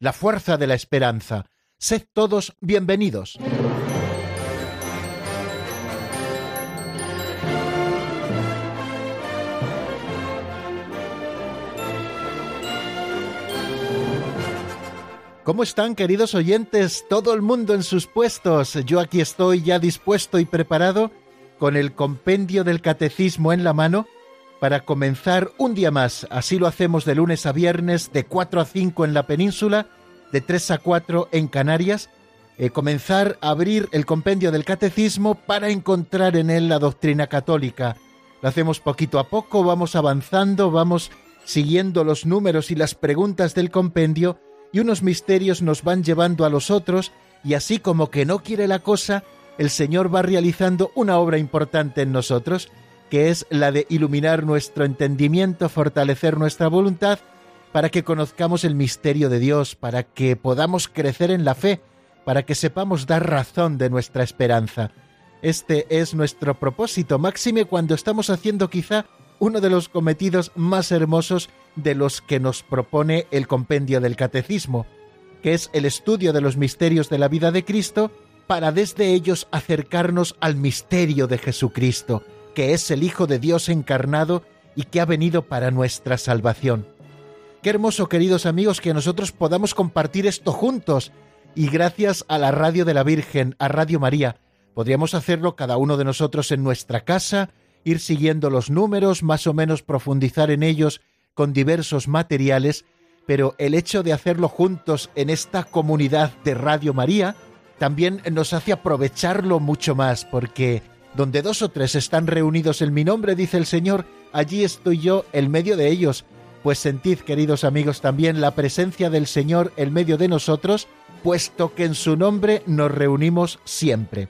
la fuerza de la esperanza. Sed todos bienvenidos. ¿Cómo están queridos oyentes? Todo el mundo en sus puestos. Yo aquí estoy ya dispuesto y preparado con el compendio del catecismo en la mano para comenzar un día más. Así lo hacemos de lunes a viernes, de 4 a 5 en la península, de 3 a 4 en Canarias. Eh, comenzar a abrir el compendio del catecismo para encontrar en él la doctrina católica. Lo hacemos poquito a poco, vamos avanzando, vamos siguiendo los números y las preguntas del compendio y unos misterios nos van llevando a los otros y así como que no quiere la cosa, el Señor va realizando una obra importante en nosotros, que es la de iluminar nuestro entendimiento, fortalecer nuestra voluntad, para que conozcamos el misterio de Dios, para que podamos crecer en la fe, para que sepamos dar razón de nuestra esperanza. Este es nuestro propósito, máxime cuando estamos haciendo quizá uno de los cometidos más hermosos de los que nos propone el compendio del catecismo, que es el estudio de los misterios de la vida de Cristo para desde ellos acercarnos al misterio de Jesucristo, que es el Hijo de Dios encarnado y que ha venido para nuestra salvación. Qué hermoso, queridos amigos, que nosotros podamos compartir esto juntos y gracias a la radio de la Virgen, a Radio María, podríamos hacerlo cada uno de nosotros en nuestra casa, ir siguiendo los números, más o menos profundizar en ellos con diversos materiales, pero el hecho de hacerlo juntos en esta comunidad de Radio María, también nos hace aprovecharlo mucho más, porque donde dos o tres están reunidos en mi nombre, dice el Señor, allí estoy yo en medio de ellos. Pues sentid, queridos amigos, también la presencia del Señor en medio de nosotros, puesto que en su nombre nos reunimos siempre.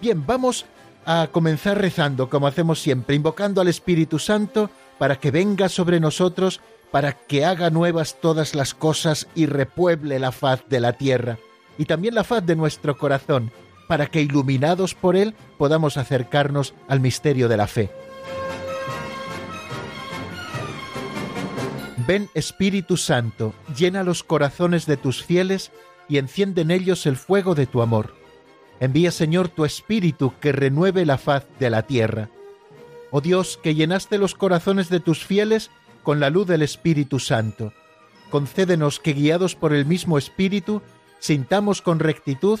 Bien, vamos a comenzar rezando, como hacemos siempre, invocando al Espíritu Santo para que venga sobre nosotros, para que haga nuevas todas las cosas y repueble la faz de la tierra y también la faz de nuestro corazón, para que iluminados por Él podamos acercarnos al misterio de la fe. Ven Espíritu Santo, llena los corazones de tus fieles y enciende en ellos el fuego de tu amor. Envía Señor tu Espíritu que renueve la faz de la tierra. Oh Dios, que llenaste los corazones de tus fieles con la luz del Espíritu Santo, concédenos que guiados por el mismo Espíritu sintamos con rectitud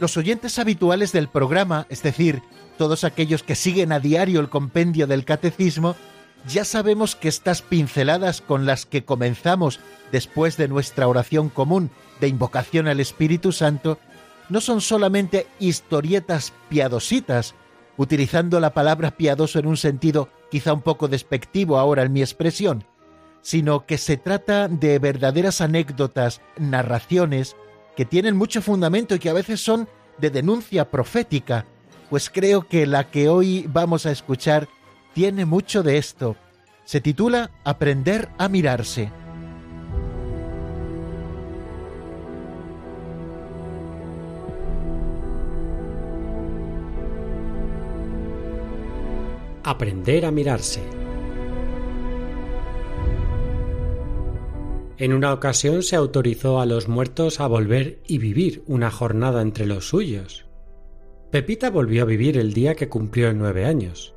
Los oyentes habituales del programa, es decir, todos aquellos que siguen a diario el compendio del catecismo, ya sabemos que estas pinceladas con las que comenzamos después de nuestra oración común de invocación al Espíritu Santo no son solamente historietas piadositas, utilizando la palabra piadoso en un sentido quizá un poco despectivo ahora en mi expresión, sino que se trata de verdaderas anécdotas, narraciones, que tienen mucho fundamento y que a veces son de denuncia profética, pues creo que la que hoy vamos a escuchar tiene mucho de esto. Se titula Aprender a mirarse. Aprender a mirarse. En una ocasión se autorizó a los muertos a volver y vivir una jornada entre los suyos. Pepita volvió a vivir el día que cumplió nueve años.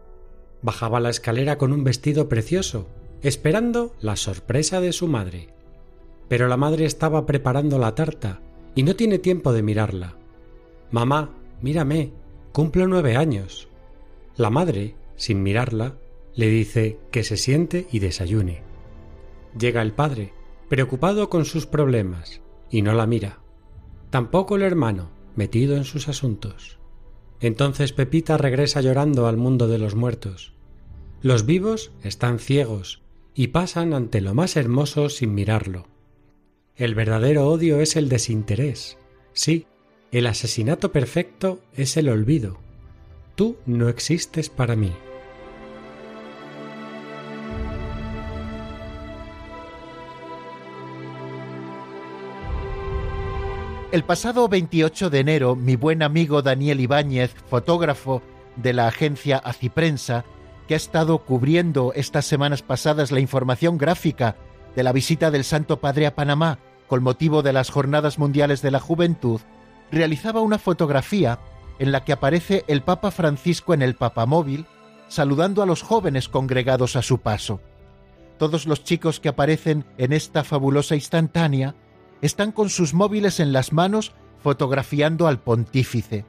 Bajaba la escalera con un vestido precioso, esperando la sorpresa de su madre. Pero la madre estaba preparando la tarta y no tiene tiempo de mirarla. Mamá, mírame, Cumplo nueve años. La madre, sin mirarla, le dice que se siente y desayune. Llega el padre, preocupado con sus problemas, y no la mira. Tampoco el hermano, metido en sus asuntos. Entonces Pepita regresa llorando al mundo de los muertos. Los vivos están ciegos y pasan ante lo más hermoso sin mirarlo. El verdadero odio es el desinterés. Sí, el asesinato perfecto es el olvido. Tú no existes para mí. El pasado 28 de enero, mi buen amigo Daniel Ibáñez, fotógrafo de la agencia Aciprensa, que ha estado cubriendo estas semanas pasadas la información gráfica de la visita del Santo Padre a Panamá con motivo de las Jornadas Mundiales de la Juventud, realizaba una fotografía en la que aparece el Papa Francisco en el papamóvil saludando a los jóvenes congregados a su paso. Todos los chicos que aparecen en esta fabulosa instantánea están con sus móviles en las manos fotografiando al pontífice.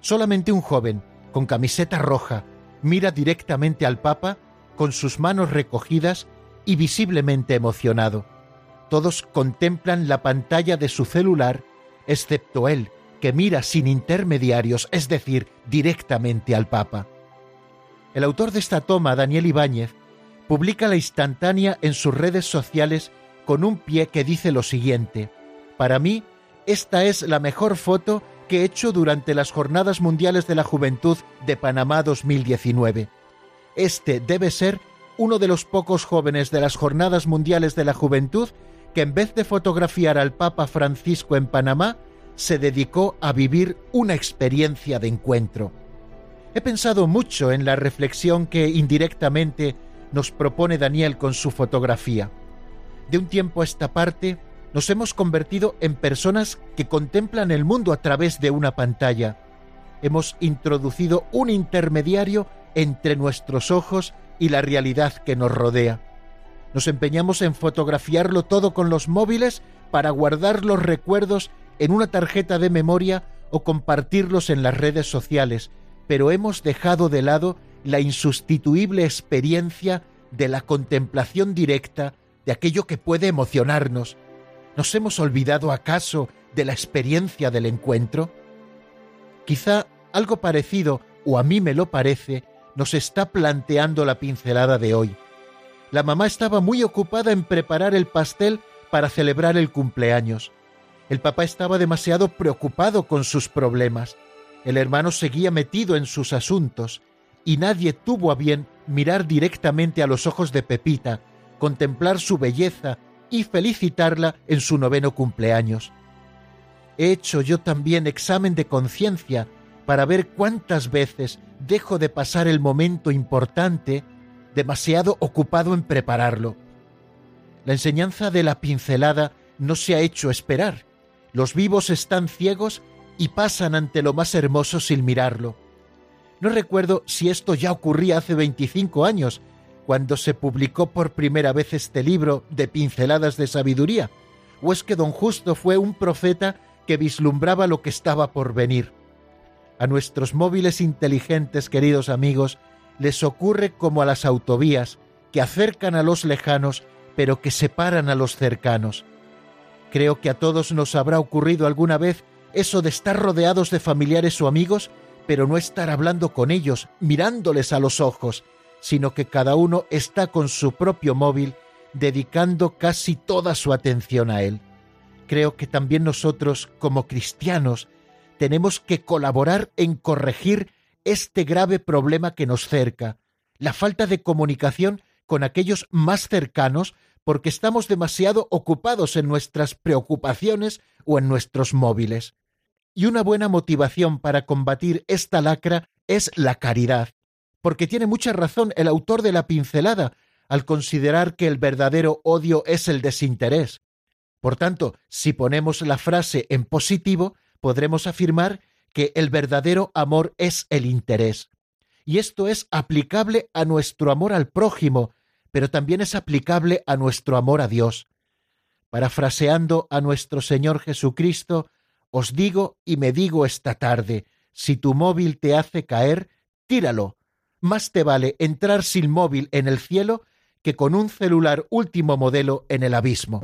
Solamente un joven, con camiseta roja, mira directamente al Papa con sus manos recogidas y visiblemente emocionado. Todos contemplan la pantalla de su celular, excepto él, que mira sin intermediarios, es decir, directamente al Papa. El autor de esta toma, Daniel Ibáñez, publica la instantánea en sus redes sociales con un pie que dice lo siguiente, para mí, esta es la mejor foto que he hecho durante las Jornadas Mundiales de la Juventud de Panamá 2019. Este debe ser uno de los pocos jóvenes de las Jornadas Mundiales de la Juventud que en vez de fotografiar al Papa Francisco en Panamá, se dedicó a vivir una experiencia de encuentro. He pensado mucho en la reflexión que indirectamente nos propone Daniel con su fotografía. De un tiempo a esta parte, nos hemos convertido en personas que contemplan el mundo a través de una pantalla. Hemos introducido un intermediario entre nuestros ojos y la realidad que nos rodea. Nos empeñamos en fotografiarlo todo con los móviles para guardar los recuerdos en una tarjeta de memoria o compartirlos en las redes sociales, pero hemos dejado de lado la insustituible experiencia de la contemplación directa de aquello que puede emocionarnos. ¿Nos hemos olvidado acaso de la experiencia del encuentro? Quizá algo parecido, o a mí me lo parece, nos está planteando la pincelada de hoy. La mamá estaba muy ocupada en preparar el pastel para celebrar el cumpleaños. El papá estaba demasiado preocupado con sus problemas. El hermano seguía metido en sus asuntos y nadie tuvo a bien mirar directamente a los ojos de Pepita, contemplar su belleza y felicitarla en su noveno cumpleaños. He hecho yo también examen de conciencia para ver cuántas veces dejo de pasar el momento importante demasiado ocupado en prepararlo. La enseñanza de la pincelada no se ha hecho esperar. Los vivos están ciegos y pasan ante lo más hermoso sin mirarlo. No recuerdo si esto ya ocurría hace 25 años, cuando se publicó por primera vez este libro de pinceladas de sabiduría, o es que don Justo fue un profeta que vislumbraba lo que estaba por venir. A nuestros móviles inteligentes, queridos amigos, les ocurre como a las autovías, que acercan a los lejanos, pero que separan a los cercanos. Creo que a todos nos habrá ocurrido alguna vez eso de estar rodeados de familiares o amigos, pero no estar hablando con ellos, mirándoles a los ojos, sino que cada uno está con su propio móvil dedicando casi toda su atención a él. Creo que también nosotros, como cristianos, tenemos que colaborar en corregir este grave problema que nos cerca, la falta de comunicación con aquellos más cercanos porque estamos demasiado ocupados en nuestras preocupaciones o en nuestros móviles. Y una buena motivación para combatir esta lacra es la caridad, porque tiene mucha razón el autor de la pincelada al considerar que el verdadero odio es el desinterés. Por tanto, si ponemos la frase en positivo, podremos afirmar que el verdadero amor es el interés. Y esto es aplicable a nuestro amor al prójimo, pero también es aplicable a nuestro amor a Dios. Parafraseando a nuestro Señor Jesucristo, os digo y me digo esta tarde, Si tu móvil te hace caer, tíralo. Más te vale entrar sin móvil en el cielo que con un celular último modelo en el abismo.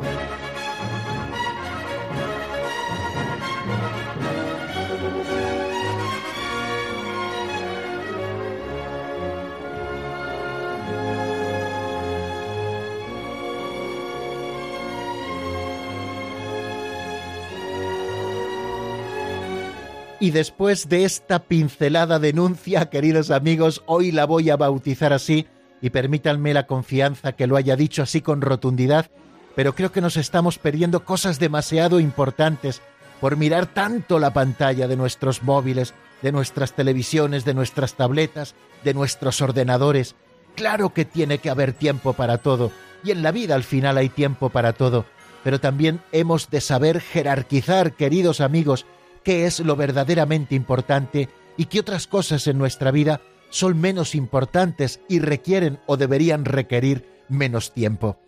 Y después de esta pincelada denuncia, queridos amigos, hoy la voy a bautizar así, y permítanme la confianza que lo haya dicho así con rotundidad, pero creo que nos estamos perdiendo cosas demasiado importantes por mirar tanto la pantalla de nuestros móviles, de nuestras televisiones, de nuestras tabletas, de nuestros ordenadores. Claro que tiene que haber tiempo para todo, y en la vida al final hay tiempo para todo, pero también hemos de saber jerarquizar, queridos amigos, qué es lo verdaderamente importante y qué otras cosas en nuestra vida son menos importantes y requieren o deberían requerir menos tiempo.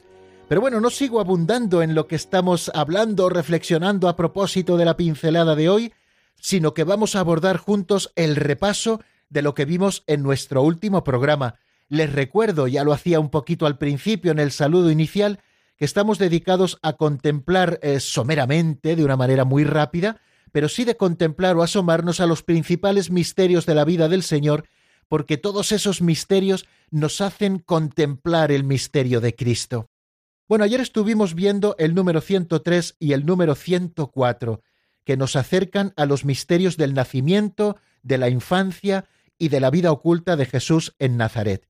Pero bueno, no sigo abundando en lo que estamos hablando o reflexionando a propósito de la pincelada de hoy, sino que vamos a abordar juntos el repaso de lo que vimos en nuestro último programa. Les recuerdo, ya lo hacía un poquito al principio en el saludo inicial, que estamos dedicados a contemplar eh, someramente, de una manera muy rápida, pero sí de contemplar o asomarnos a los principales misterios de la vida del Señor, porque todos esos misterios nos hacen contemplar el misterio de Cristo. Bueno, ayer estuvimos viendo el número 103 y el número 104, que nos acercan a los misterios del nacimiento, de la infancia y de la vida oculta de Jesús en Nazaret.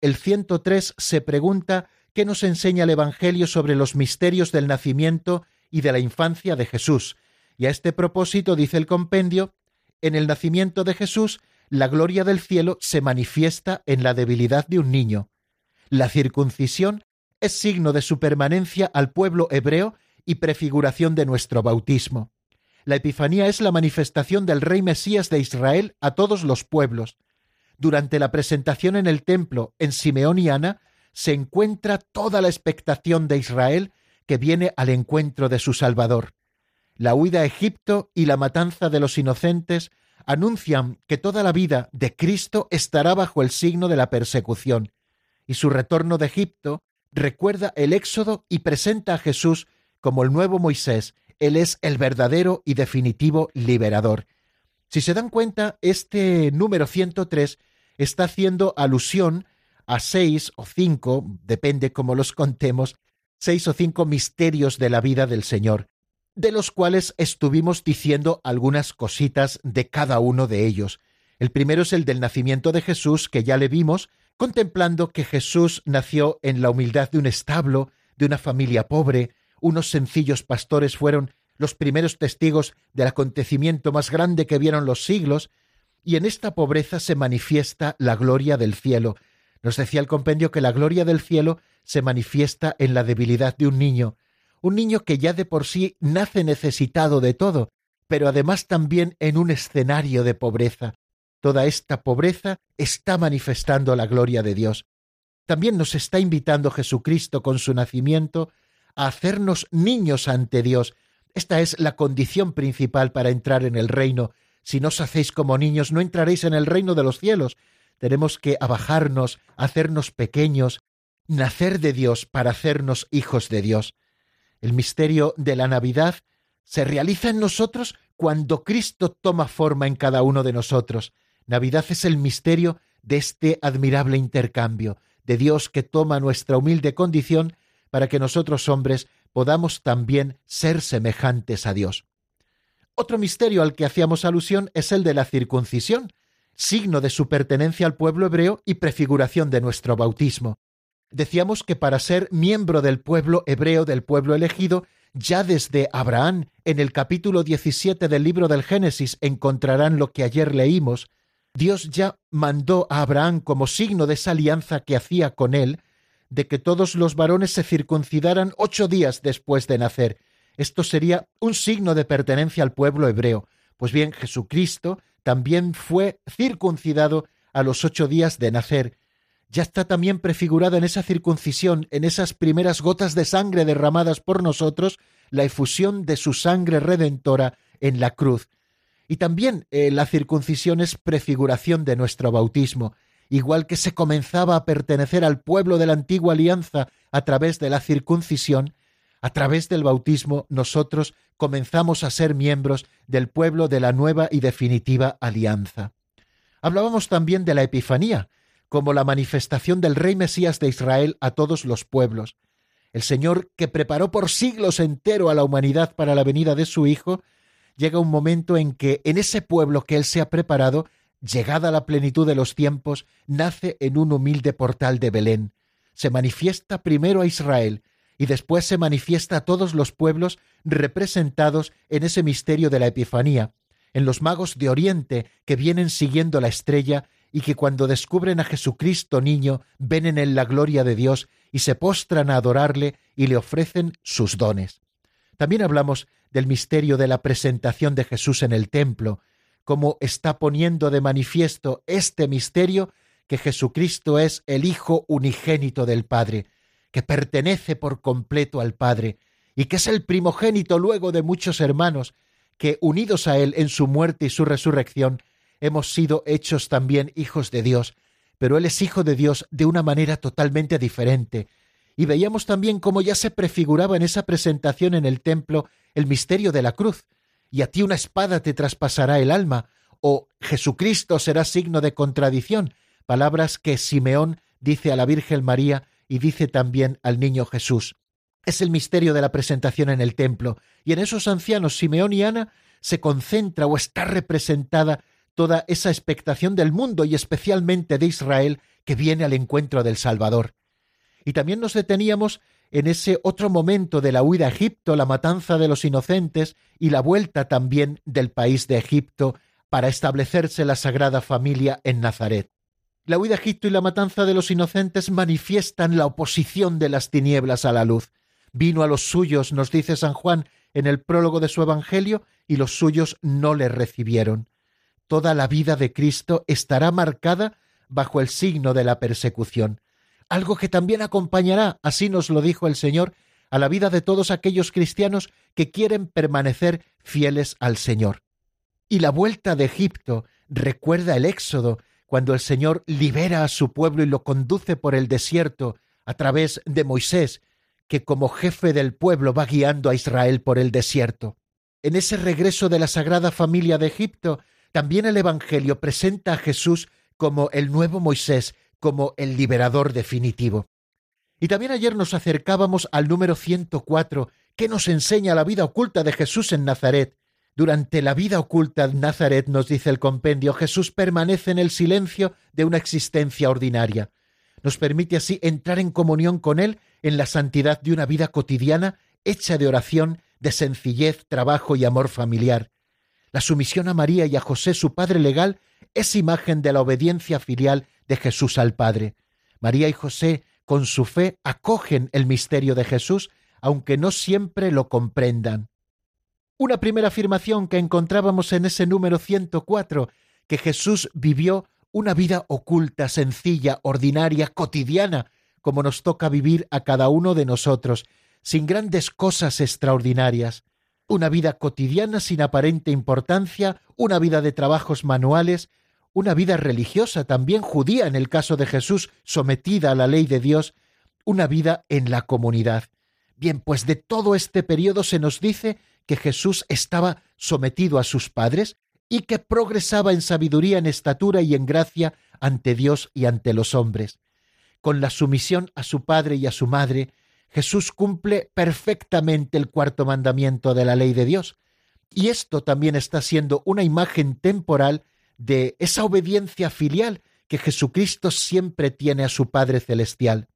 El 103 se pregunta qué nos enseña el Evangelio sobre los misterios del nacimiento y de la infancia de Jesús, y a este propósito dice el compendio, en el nacimiento de Jesús, la gloria del cielo se manifiesta en la debilidad de un niño. La circuncisión es signo de su permanencia al pueblo hebreo y prefiguración de nuestro bautismo. La Epifanía es la manifestación del Rey Mesías de Israel a todos los pueblos. Durante la presentación en el templo en Simeón y Ana se encuentra toda la expectación de Israel que viene al encuentro de su Salvador la huida a Egipto y la matanza de los inocentes anuncian que toda la vida de Cristo estará bajo el signo de la persecución, y su retorno de Egipto recuerda el éxodo y presenta a Jesús como el nuevo Moisés, él es el verdadero y definitivo liberador. Si se dan cuenta, este número 103 está haciendo alusión a seis o cinco, depende cómo los contemos, seis o cinco misterios de la vida del Señor de los cuales estuvimos diciendo algunas cositas de cada uno de ellos. El primero es el del nacimiento de Jesús, que ya le vimos, contemplando que Jesús nació en la humildad de un establo, de una familia pobre, unos sencillos pastores fueron los primeros testigos del acontecimiento más grande que vieron los siglos, y en esta pobreza se manifiesta la gloria del cielo. Nos decía el compendio que la gloria del cielo se manifiesta en la debilidad de un niño, un niño que ya de por sí nace necesitado de todo, pero además también en un escenario de pobreza. Toda esta pobreza está manifestando la gloria de Dios. También nos está invitando Jesucristo con su nacimiento a hacernos niños ante Dios. Esta es la condición principal para entrar en el reino. Si no os hacéis como niños, no entraréis en el reino de los cielos. Tenemos que abajarnos, hacernos pequeños, nacer de Dios para hacernos hijos de Dios. El misterio de la Navidad se realiza en nosotros cuando Cristo toma forma en cada uno de nosotros. Navidad es el misterio de este admirable intercambio, de Dios que toma nuestra humilde condición para que nosotros hombres podamos también ser semejantes a Dios. Otro misterio al que hacíamos alusión es el de la circuncisión, signo de su pertenencia al pueblo hebreo y prefiguración de nuestro bautismo decíamos que para ser miembro del pueblo hebreo, del pueblo elegido, ya desde Abraham, en el capítulo 17 del libro del Génesis, encontrarán lo que ayer leímos, Dios ya mandó a Abraham como signo de esa alianza que hacía con él, de que todos los varones se circuncidaran ocho días después de nacer. Esto sería un signo de pertenencia al pueblo hebreo. Pues bien, Jesucristo también fue circuncidado a los ocho días de nacer, ya está también prefigurada en esa circuncisión, en esas primeras gotas de sangre derramadas por nosotros, la efusión de su sangre redentora en la cruz. Y también eh, la circuncisión es prefiguración de nuestro bautismo, igual que se comenzaba a pertenecer al pueblo de la antigua alianza a través de la circuncisión, a través del bautismo nosotros comenzamos a ser miembros del pueblo de la nueva y definitiva alianza. Hablábamos también de la Epifanía, como la manifestación del Rey Mesías de Israel a todos los pueblos. El Señor, que preparó por siglos entero a la humanidad para la venida de su Hijo, llega un momento en que en ese pueblo que Él se ha preparado, llegada la plenitud de los tiempos, nace en un humilde portal de Belén. Se manifiesta primero a Israel y después se manifiesta a todos los pueblos representados en ese misterio de la Epifanía, en los magos de Oriente que vienen siguiendo la estrella y que cuando descubren a Jesucristo niño ven en él la gloria de Dios y se postran a adorarle y le ofrecen sus dones. También hablamos del misterio de la presentación de Jesús en el templo, como está poniendo de manifiesto este misterio que Jesucristo es el Hijo unigénito del Padre, que pertenece por completo al Padre, y que es el primogénito luego de muchos hermanos, que unidos a Él en su muerte y su resurrección, hemos sido hechos también hijos de Dios, pero Él es hijo de Dios de una manera totalmente diferente. Y veíamos también cómo ya se prefiguraba en esa presentación en el templo el misterio de la cruz, y a ti una espada te traspasará el alma, o Jesucristo será signo de contradicción, palabras que Simeón dice a la Virgen María y dice también al niño Jesús. Es el misterio de la presentación en el templo, y en esos ancianos Simeón y Ana se concentra o está representada toda esa expectación del mundo y especialmente de Israel que viene al encuentro del Salvador. Y también nos deteníamos en ese otro momento de la huida a Egipto, la matanza de los inocentes y la vuelta también del país de Egipto para establecerse la Sagrada Familia en Nazaret. La huida a Egipto y la matanza de los inocentes manifiestan la oposición de las tinieblas a la luz. Vino a los suyos, nos dice San Juan en el prólogo de su Evangelio, y los suyos no le recibieron. Toda la vida de Cristo estará marcada bajo el signo de la persecución, algo que también acompañará, así nos lo dijo el Señor, a la vida de todos aquellos cristianos que quieren permanecer fieles al Señor. Y la vuelta de Egipto recuerda el Éxodo, cuando el Señor libera a su pueblo y lo conduce por el desierto a través de Moisés, que como jefe del pueblo va guiando a Israel por el desierto. En ese regreso de la Sagrada Familia de Egipto, también el Evangelio presenta a Jesús como el nuevo Moisés, como el liberador definitivo. Y también ayer nos acercábamos al número 104, que nos enseña la vida oculta de Jesús en Nazaret, durante la vida oculta de Nazaret, nos dice el compendio, Jesús permanece en el silencio de una existencia ordinaria. Nos permite así entrar en comunión con Él en la santidad de una vida cotidiana hecha de oración, de sencillez, trabajo y amor familiar. La sumisión a María y a José, su padre legal, es imagen de la obediencia filial de Jesús al Padre. María y José, con su fe, acogen el misterio de Jesús, aunque no siempre lo comprendan. Una primera afirmación que encontrábamos en ese número 104, que Jesús vivió una vida oculta, sencilla, ordinaria, cotidiana, como nos toca vivir a cada uno de nosotros, sin grandes cosas extraordinarias. Una vida cotidiana sin aparente importancia, una vida de trabajos manuales, una vida religiosa también judía en el caso de Jesús, sometida a la ley de Dios, una vida en la comunidad. Bien, pues de todo este periodo se nos dice que Jesús estaba sometido a sus padres y que progresaba en sabiduría, en estatura y en gracia ante Dios y ante los hombres. Con la sumisión a su padre y a su madre, Jesús cumple perfectamente el cuarto mandamiento de la ley de Dios. Y esto también está siendo una imagen temporal de esa obediencia filial que Jesucristo siempre tiene a su Padre Celestial.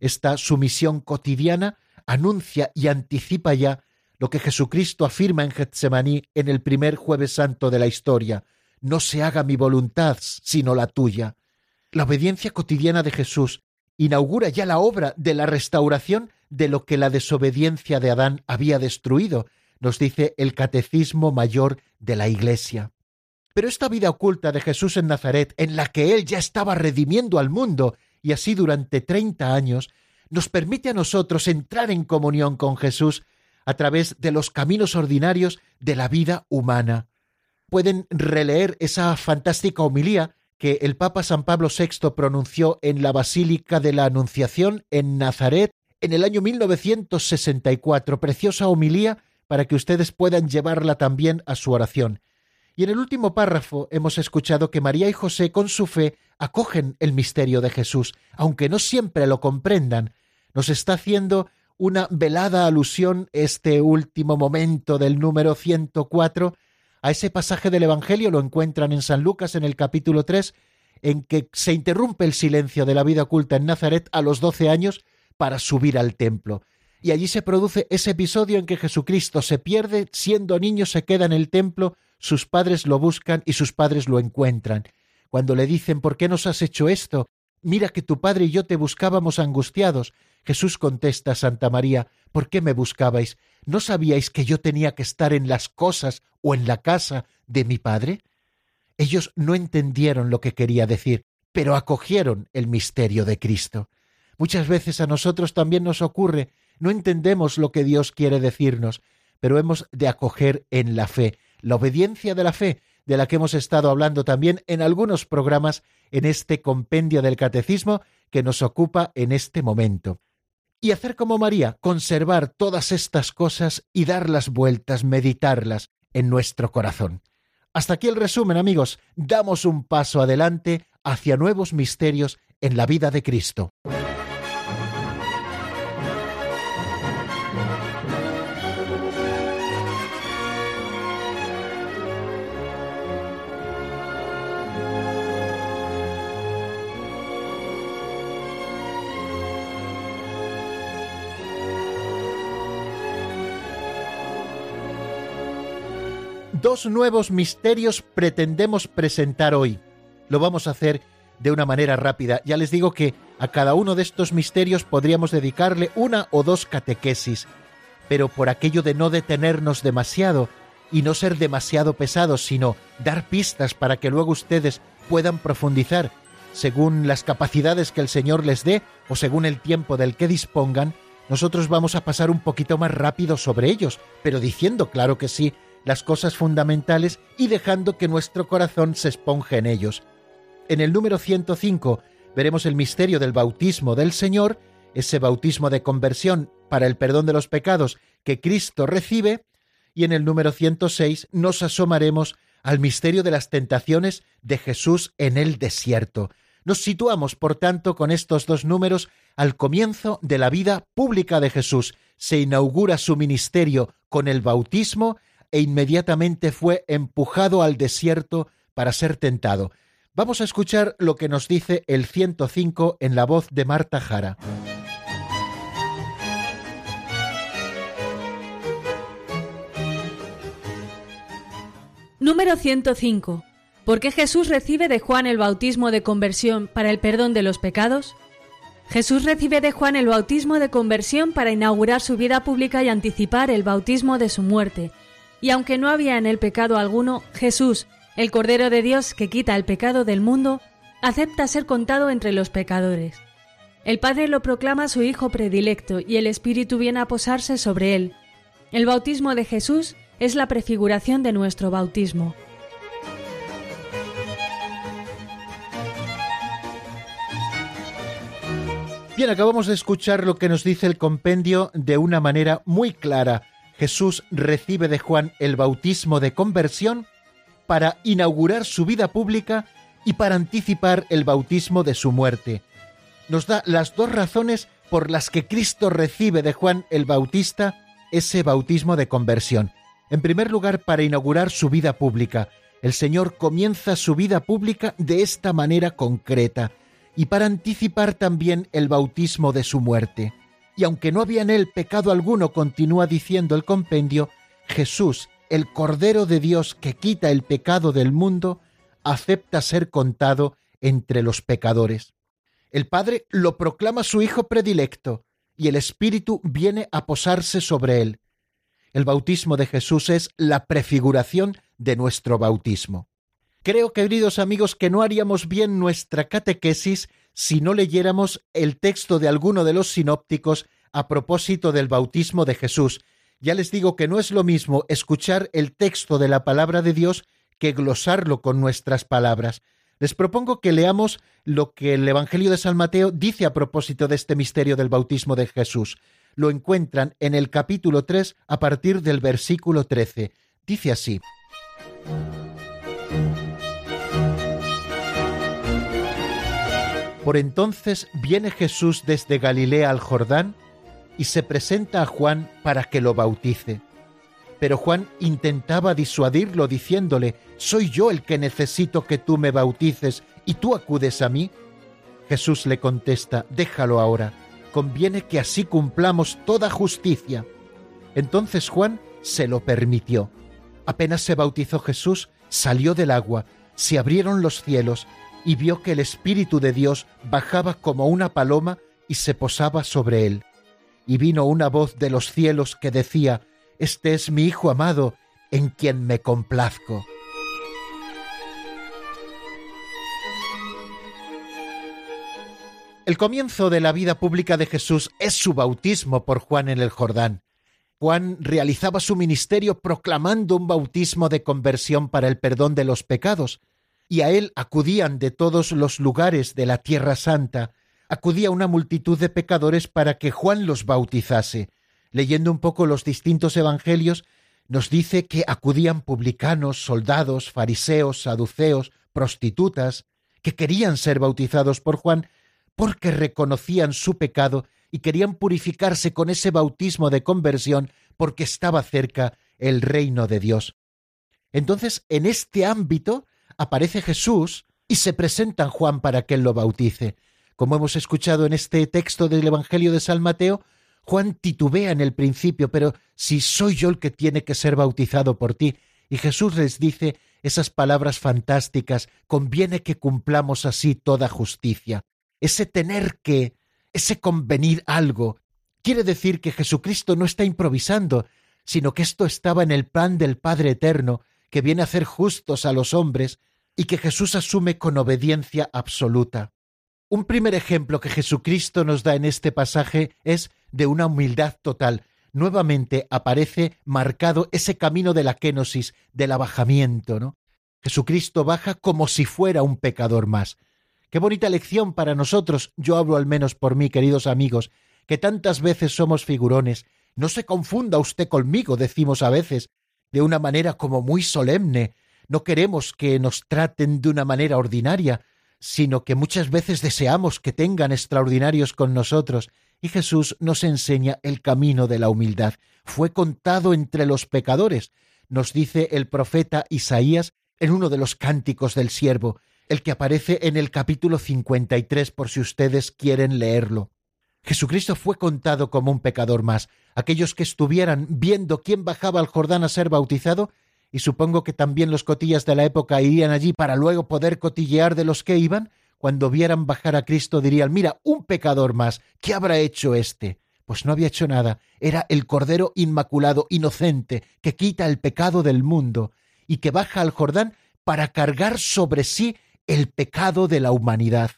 Esta sumisión cotidiana anuncia y anticipa ya lo que Jesucristo afirma en Getsemaní en el primer jueves santo de la historia, no se haga mi voluntad sino la tuya. La obediencia cotidiana de Jesús inaugura ya la obra de la restauración de lo que la desobediencia de Adán había destruido, nos dice el Catecismo Mayor de la Iglesia. Pero esta vida oculta de Jesús en Nazaret, en la que Él ya estaba redimiendo al mundo, y así durante treinta años, nos permite a nosotros entrar en comunión con Jesús a través de los caminos ordinarios de la vida humana. pueden releer esa fantástica homilía que el Papa San Pablo VI pronunció en la Basílica de la Anunciación en Nazaret en el año 1964. Preciosa homilía para que ustedes puedan llevarla también a su oración. Y en el último párrafo hemos escuchado que María y José con su fe acogen el misterio de Jesús, aunque no siempre lo comprendan. Nos está haciendo una velada alusión este último momento del número 104 a ese pasaje del Evangelio, lo encuentran en San Lucas en el capítulo 3, en que se interrumpe el silencio de la vida oculta en Nazaret a los doce años para subir al templo. Y allí se produce ese episodio en que Jesucristo se pierde, siendo niño se queda en el templo, sus padres lo buscan y sus padres lo encuentran. Cuando le dicen ¿por qué nos has hecho esto? Mira que tu padre y yo te buscábamos angustiados. Jesús contesta a Santa María ¿Por qué me buscabais? ¿No sabíais que yo tenía que estar en las cosas o en la casa de mi padre? Ellos no entendieron lo que quería decir, pero acogieron el misterio de Cristo. Muchas veces a nosotros también nos ocurre, no entendemos lo que Dios quiere decirnos, pero hemos de acoger en la fe, la obediencia de la fe, de la que hemos estado hablando también en algunos programas en este compendio del catecismo que nos ocupa en este momento. Y hacer como María, conservar todas estas cosas y darlas vueltas, meditarlas en nuestro corazón. Hasta aquí el resumen, amigos. Damos un paso adelante hacia nuevos misterios en la vida de Cristo. Dos nuevos misterios pretendemos presentar hoy. Lo vamos a hacer de una manera rápida. Ya les digo que a cada uno de estos misterios podríamos dedicarle una o dos catequesis, pero por aquello de no detenernos demasiado y no ser demasiado pesados, sino dar pistas para que luego ustedes puedan profundizar según las capacidades que el Señor les dé o según el tiempo del que dispongan, nosotros vamos a pasar un poquito más rápido sobre ellos, pero diciendo, claro que sí, las cosas fundamentales y dejando que nuestro corazón se esponje en ellos. En el número 105 veremos el misterio del bautismo del Señor, ese bautismo de conversión para el perdón de los pecados que Cristo recibe, y en el número 106 nos asomaremos al misterio de las tentaciones de Jesús en el desierto. Nos situamos, por tanto, con estos dos números al comienzo de la vida pública de Jesús. Se inaugura su ministerio con el bautismo e inmediatamente fue empujado al desierto para ser tentado. Vamos a escuchar lo que nos dice el 105 en la voz de Marta Jara. Número 105. ¿Por qué Jesús recibe de Juan el bautismo de conversión para el perdón de los pecados? Jesús recibe de Juan el bautismo de conversión para inaugurar su vida pública y anticipar el bautismo de su muerte, y aunque no había en él pecado alguno, Jesús, el Cordero de Dios que quita el pecado del mundo, acepta ser contado entre los pecadores. El Padre lo proclama su Hijo predilecto y el Espíritu viene a posarse sobre él. El bautismo de Jesús es la prefiguración de nuestro bautismo. Bien, acabamos de escuchar lo que nos dice el compendio de una manera muy clara. Jesús recibe de Juan el bautismo de conversión para inaugurar su vida pública y para anticipar el bautismo de su muerte. Nos da las dos razones por las que Cristo recibe de Juan el Bautista ese bautismo de conversión. En primer lugar, para inaugurar su vida pública. El Señor comienza su vida pública de esta manera concreta y para anticipar también el bautismo de su muerte y aunque no había en él pecado alguno, continúa diciendo el compendio, Jesús, el Cordero de Dios que quita el pecado del mundo, acepta ser contado entre los pecadores. El Padre lo proclama su Hijo predilecto, y el Espíritu viene a posarse sobre él. El bautismo de Jesús es la prefiguración de nuestro bautismo. Creo, queridos amigos, que no haríamos bien nuestra catequesis si no leyéramos el texto de alguno de los sinópticos a propósito del bautismo de Jesús. Ya les digo que no es lo mismo escuchar el texto de la palabra de Dios que glosarlo con nuestras palabras. Les propongo que leamos lo que el Evangelio de San Mateo dice a propósito de este misterio del bautismo de Jesús. Lo encuentran en el capítulo 3 a partir del versículo 13. Dice así. Por entonces viene Jesús desde Galilea al Jordán y se presenta a Juan para que lo bautice. Pero Juan intentaba disuadirlo diciéndole, ¿Soy yo el que necesito que tú me bautices y tú acudes a mí? Jesús le contesta, déjalo ahora, conviene que así cumplamos toda justicia. Entonces Juan se lo permitió. Apenas se bautizó Jesús, salió del agua, se abrieron los cielos y vio que el Espíritu de Dios bajaba como una paloma y se posaba sobre él. Y vino una voz de los cielos que decía, Este es mi Hijo amado, en quien me complazco. El comienzo de la vida pública de Jesús es su bautismo por Juan en el Jordán. Juan realizaba su ministerio proclamando un bautismo de conversión para el perdón de los pecados, y a él acudían de todos los lugares de la Tierra Santa, acudía una multitud de pecadores para que Juan los bautizase. Leyendo un poco los distintos evangelios, nos dice que acudían publicanos, soldados, fariseos, saduceos, prostitutas, que querían ser bautizados por Juan porque reconocían su pecado y querían purificarse con ese bautismo de conversión porque estaba cerca el reino de Dios. Entonces, en este ámbito aparece Jesús y se presenta Juan para que él lo bautice. Como hemos escuchado en este texto del Evangelio de San Mateo, Juan titubea en el principio, pero si soy yo el que tiene que ser bautizado por ti, y Jesús les dice esas palabras fantásticas, conviene que cumplamos así toda justicia. Ese tener que ese convenir algo, quiere decir que Jesucristo no está improvisando, sino que esto estaba en el plan del Padre Eterno, que viene a hacer justos a los hombres y que Jesús asume con obediencia absoluta. Un primer ejemplo que Jesucristo nos da en este pasaje es de una humildad total. Nuevamente aparece marcado ese camino de la kenosis, del abajamiento, ¿no? Jesucristo baja como si fuera un pecador más. Qué bonita lección para nosotros, yo hablo al menos por mí, queridos amigos, que tantas veces somos figurones. No se confunda usted conmigo, decimos a veces, de una manera como muy solemne. No queremos que nos traten de una manera ordinaria, sino que muchas veces deseamos que tengan extraordinarios con nosotros, y Jesús nos enseña el camino de la humildad. Fue contado entre los pecadores, nos dice el profeta Isaías en uno de los cánticos del siervo, el que aparece en el capítulo 53 por si ustedes quieren leerlo. Jesucristo fue contado como un pecador más. Aquellos que estuvieran viendo quién bajaba al Jordán a ser bautizado, y supongo que también los cotillas de la época irían allí para luego poder cotillear de los que iban, cuando vieran bajar a Cristo dirían, mira, un pecador más, ¿qué habrá hecho éste? Pues no había hecho nada, era el Cordero Inmaculado, inocente, que quita el pecado del mundo, y que baja al Jordán para cargar sobre sí el pecado de la humanidad.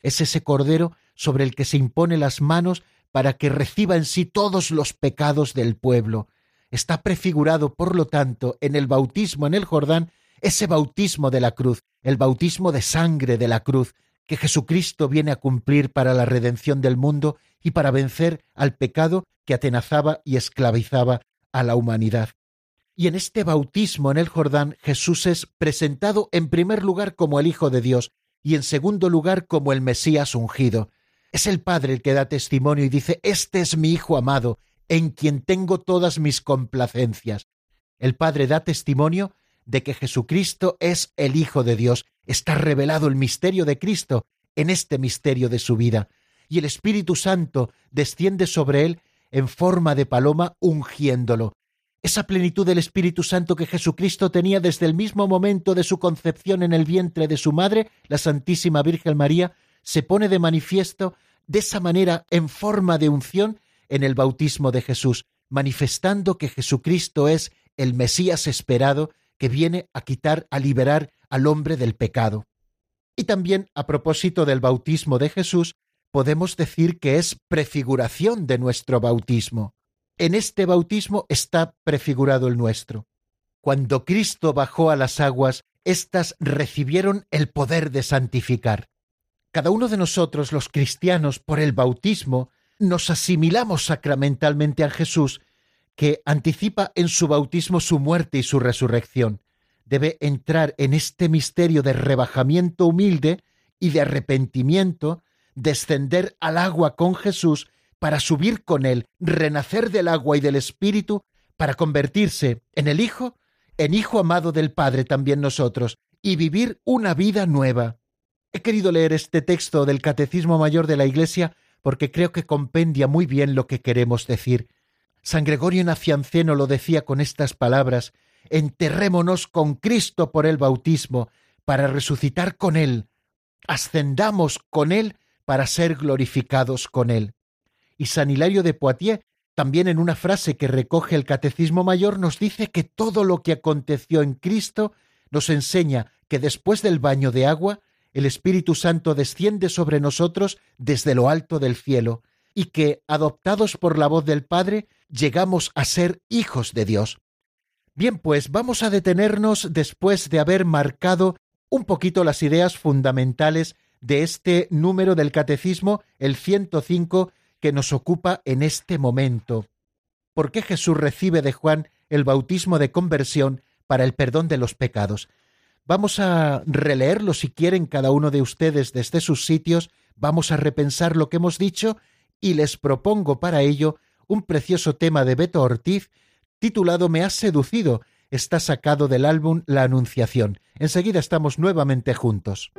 Es ese Cordero sobre el que se impone las manos para que reciba en sí todos los pecados del pueblo. Está prefigurado, por lo tanto, en el bautismo en el Jordán, ese bautismo de la cruz, el bautismo de sangre de la cruz, que Jesucristo viene a cumplir para la redención del mundo y para vencer al pecado que atenazaba y esclavizaba a la humanidad. Y en este bautismo en el Jordán Jesús es presentado en primer lugar como el Hijo de Dios y en segundo lugar como el Mesías ungido. Es el Padre el que da testimonio y dice, Este es mi Hijo amado, en quien tengo todas mis complacencias. El Padre da testimonio de que Jesucristo es el Hijo de Dios. Está revelado el misterio de Cristo en este misterio de su vida. Y el Espíritu Santo desciende sobre él en forma de paloma ungiéndolo esa plenitud del Espíritu Santo que Jesucristo tenía desde el mismo momento de su concepción en el vientre de su madre, la Santísima Virgen María, se pone de manifiesto de esa manera en forma de unción en el bautismo de Jesús, manifestando que Jesucristo es el Mesías esperado que viene a quitar, a liberar al hombre del pecado. Y también, a propósito del bautismo de Jesús, podemos decir que es prefiguración de nuestro bautismo en este bautismo está prefigurado el nuestro. Cuando Cristo bajó a las aguas, éstas recibieron el poder de santificar. Cada uno de nosotros, los cristianos, por el bautismo, nos asimilamos sacramentalmente a Jesús, que anticipa en su bautismo su muerte y su resurrección. Debe entrar en este misterio de rebajamiento humilde y de arrepentimiento, descender al agua con Jesús para subir con él, renacer del agua y del Espíritu, para convertirse en el Hijo, en Hijo amado del Padre también nosotros, y vivir una vida nueva. He querido leer este texto del Catecismo Mayor de la Iglesia porque creo que compendia muy bien lo que queremos decir. San Gregorio Nacianceno lo decía con estas palabras Enterrémonos con Cristo por el bautismo, para resucitar con Él, ascendamos con Él para ser glorificados con Él. Y San Hilario de Poitiers, también en una frase que recoge el Catecismo Mayor, nos dice que todo lo que aconteció en Cristo nos enseña que después del baño de agua el Espíritu Santo desciende sobre nosotros desde lo alto del cielo, y que, adoptados por la voz del Padre, llegamos a ser hijos de Dios. Bien, pues vamos a detenernos después de haber marcado un poquito las ideas fundamentales de este número del Catecismo, el 105, que nos ocupa en este momento. ¿Por qué Jesús recibe de Juan el bautismo de conversión para el perdón de los pecados? Vamos a releerlo si quieren cada uno de ustedes desde sus sitios, vamos a repensar lo que hemos dicho y les propongo para ello un precioso tema de Beto Ortiz titulado Me has seducido. Está sacado del álbum La Anunciación. Enseguida estamos nuevamente juntos.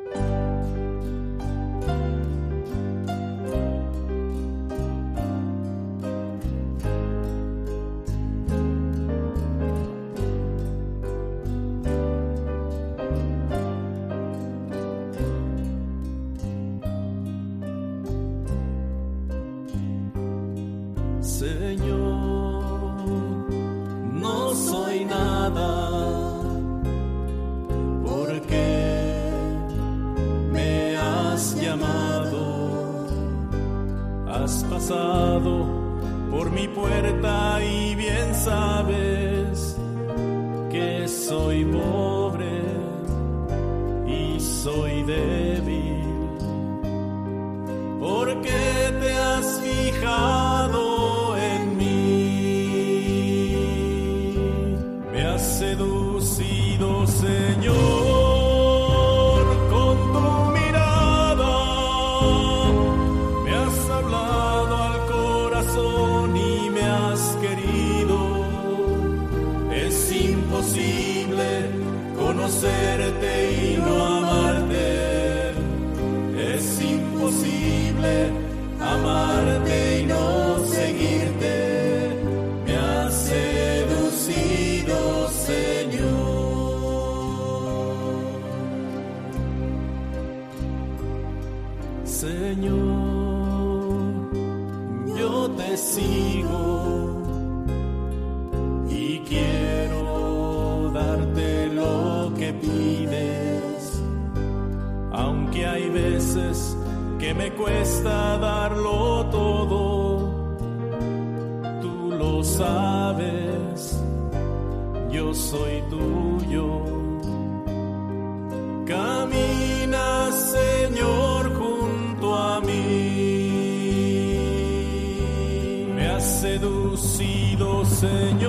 Que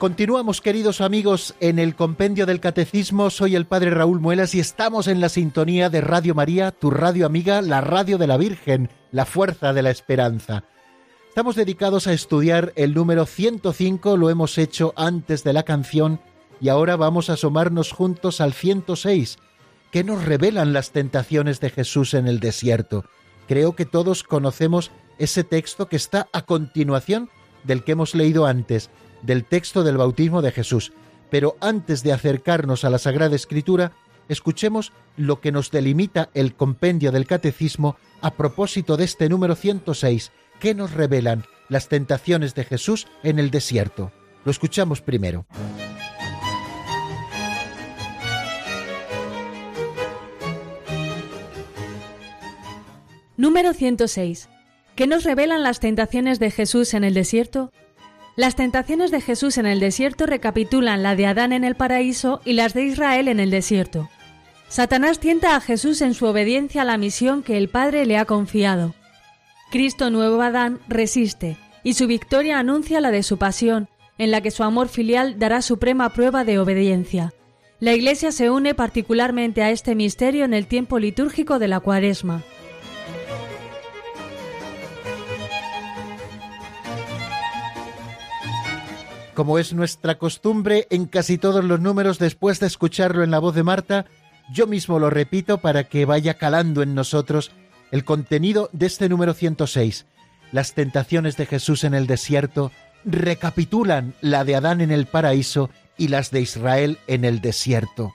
Continuamos, queridos amigos, en el compendio del Catecismo. Soy el Padre Raúl Muelas y estamos en la sintonía de Radio María, tu radio amiga, la radio de la Virgen, la fuerza de la esperanza. Estamos dedicados a estudiar el número 105, lo hemos hecho antes de la canción y ahora vamos a asomarnos juntos al 106, que nos revelan las tentaciones de Jesús en el desierto. Creo que todos conocemos ese texto que está a continuación del que hemos leído antes del texto del bautismo de Jesús. Pero antes de acercarnos a la Sagrada Escritura, escuchemos lo que nos delimita el compendio del Catecismo a propósito de este número 106, que nos revelan las tentaciones de Jesús en el desierto. Lo escuchamos primero. Número 106. ¿Qué nos revelan las tentaciones de Jesús en el desierto? Las tentaciones de Jesús en el desierto recapitulan la de Adán en el paraíso y las de Israel en el desierto. Satanás tienta a Jesús en su obediencia a la misión que el Padre le ha confiado. Cristo nuevo Adán resiste, y su victoria anuncia la de su pasión, en la que su amor filial dará suprema prueba de obediencia. La Iglesia se une particularmente a este misterio en el tiempo litúrgico de la Cuaresma. Como es nuestra costumbre en casi todos los números después de escucharlo en la voz de Marta, yo mismo lo repito para que vaya calando en nosotros el contenido de este número 106. Las tentaciones de Jesús en el desierto recapitulan la de Adán en el paraíso y las de Israel en el desierto.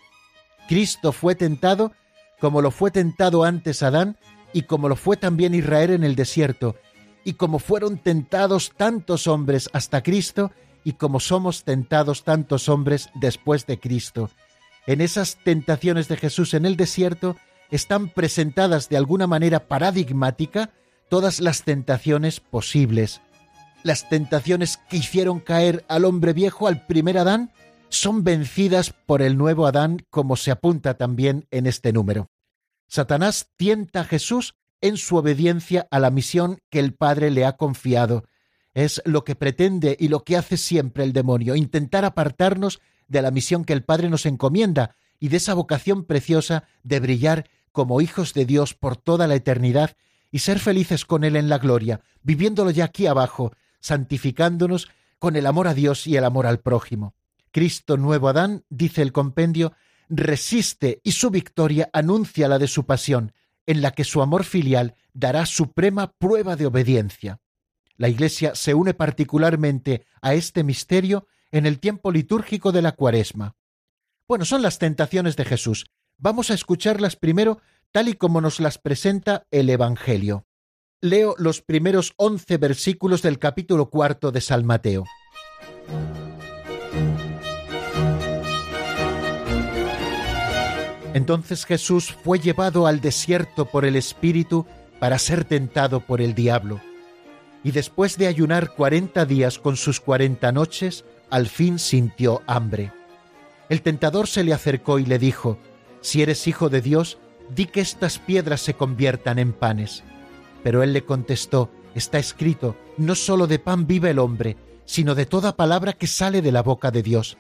Cristo fue tentado como lo fue tentado antes Adán y como lo fue también Israel en el desierto, y como fueron tentados tantos hombres hasta Cristo, y como somos tentados tantos hombres después de Cristo. En esas tentaciones de Jesús en el desierto están presentadas de alguna manera paradigmática todas las tentaciones posibles. Las tentaciones que hicieron caer al hombre viejo, al primer Adán, son vencidas por el nuevo Adán, como se apunta también en este número. Satanás tienta a Jesús en su obediencia a la misión que el Padre le ha confiado, es lo que pretende y lo que hace siempre el demonio, intentar apartarnos de la misión que el Padre nos encomienda y de esa vocación preciosa de brillar como hijos de Dios por toda la eternidad y ser felices con Él en la gloria, viviéndolo ya aquí abajo, santificándonos con el amor a Dios y el amor al prójimo. Cristo nuevo Adán, dice el compendio, resiste y su victoria anuncia la de su pasión, en la que su amor filial dará suprema prueba de obediencia. La Iglesia se une particularmente a este misterio en el tiempo litúrgico de la Cuaresma. Bueno, son las tentaciones de Jesús. Vamos a escucharlas primero tal y como nos las presenta el Evangelio. Leo los primeros once versículos del capítulo cuarto de San Mateo. Entonces Jesús fue llevado al desierto por el Espíritu para ser tentado por el diablo y después de ayunar cuarenta días con sus cuarenta noches, al fin sintió hambre. El tentador se le acercó y le dijo, Si eres hijo de Dios, di que estas piedras se conviertan en panes. Pero él le contestó, Está escrito, no sólo de pan vive el hombre, sino de toda palabra que sale de la boca de Dios.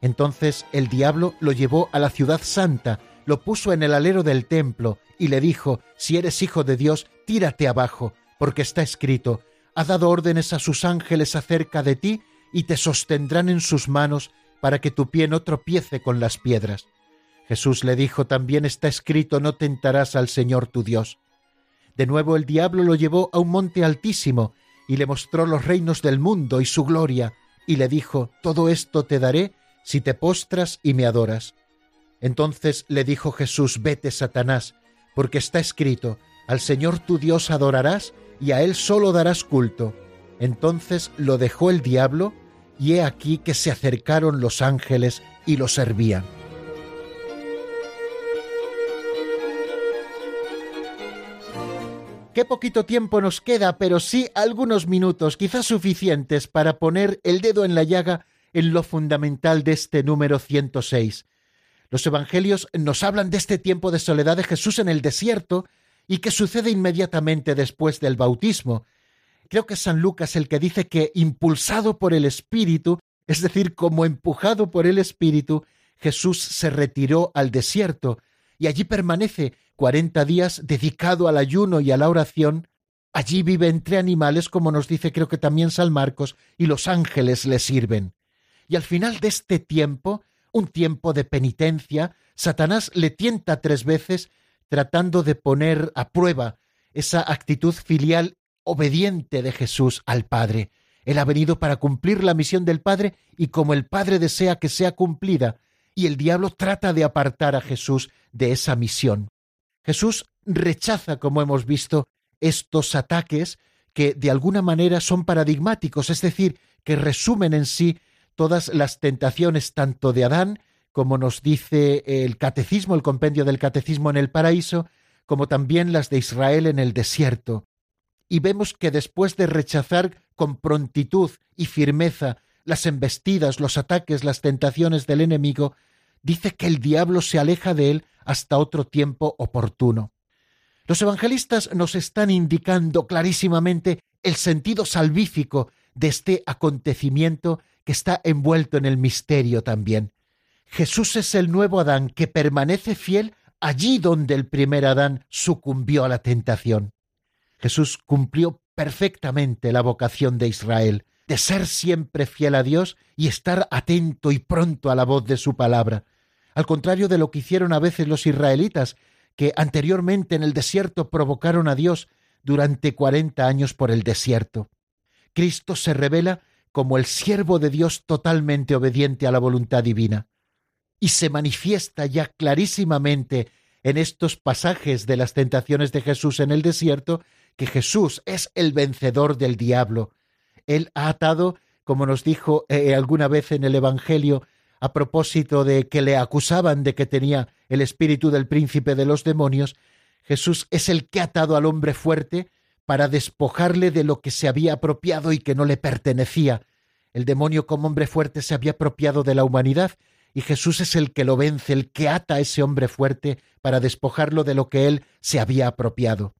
Entonces el diablo lo llevó a la ciudad santa, lo puso en el alero del templo y le dijo, si eres hijo de Dios, tírate abajo, porque está escrito, ha dado órdenes a sus ángeles acerca de ti y te sostendrán en sus manos para que tu pie no tropiece con las piedras. Jesús le dijo, también está escrito, no tentarás al Señor tu Dios. De nuevo el diablo lo llevó a un monte altísimo y le mostró los reinos del mundo y su gloria, y le dijo, todo esto te daré si te postras y me adoras. Entonces le dijo Jesús, vete, Satanás, porque está escrito, al Señor tu Dios adorarás y a Él solo darás culto. Entonces lo dejó el diablo, y he aquí que se acercaron los ángeles y lo servían. Qué poquito tiempo nos queda, pero sí algunos minutos, quizás suficientes, para poner el dedo en la llaga en lo fundamental de este número 106. Los evangelios nos hablan de este tiempo de soledad de Jesús en el desierto y que sucede inmediatamente después del bautismo. Creo que San Lucas el que dice que, impulsado por el Espíritu, es decir, como empujado por el Espíritu, Jesús se retiró al desierto y allí permanece cuarenta días dedicado al ayuno y a la oración. Allí vive entre animales, como nos dice creo que también San Marcos, y los ángeles le sirven. Y al final de este tiempo, un tiempo de penitencia, Satanás le tienta tres veces tratando de poner a prueba esa actitud filial obediente de Jesús al Padre. Él ha venido para cumplir la misión del Padre y como el Padre desea que sea cumplida, y el diablo trata de apartar a Jesús de esa misión. Jesús rechaza, como hemos visto, estos ataques que de alguna manera son paradigmáticos, es decir, que resumen en sí todas las tentaciones tanto de Adán, como nos dice el catecismo, el compendio del catecismo en el paraíso, como también las de Israel en el desierto. Y vemos que después de rechazar con prontitud y firmeza las embestidas, los ataques, las tentaciones del enemigo, dice que el diablo se aleja de él hasta otro tiempo oportuno. Los evangelistas nos están indicando clarísimamente el sentido salvífico de este acontecimiento que está envuelto en el misterio también. Jesús es el nuevo Adán que permanece fiel allí donde el primer Adán sucumbió a la tentación. Jesús cumplió perfectamente la vocación de Israel, de ser siempre fiel a Dios y estar atento y pronto a la voz de su palabra, al contrario de lo que hicieron a veces los israelitas, que anteriormente en el desierto provocaron a Dios durante cuarenta años por el desierto. Cristo se revela como el siervo de Dios totalmente obediente a la voluntad divina. Y se manifiesta ya clarísimamente en estos pasajes de las tentaciones de Jesús en el desierto que Jesús es el vencedor del diablo. Él ha atado, como nos dijo eh, alguna vez en el Evangelio, a propósito de que le acusaban de que tenía el espíritu del príncipe de los demonios, Jesús es el que ha atado al hombre fuerte para despojarle de lo que se había apropiado y que no le pertenecía. El demonio como hombre fuerte se había apropiado de la humanidad y Jesús es el que lo vence, el que ata a ese hombre fuerte para despojarlo de lo que él se había apropiado.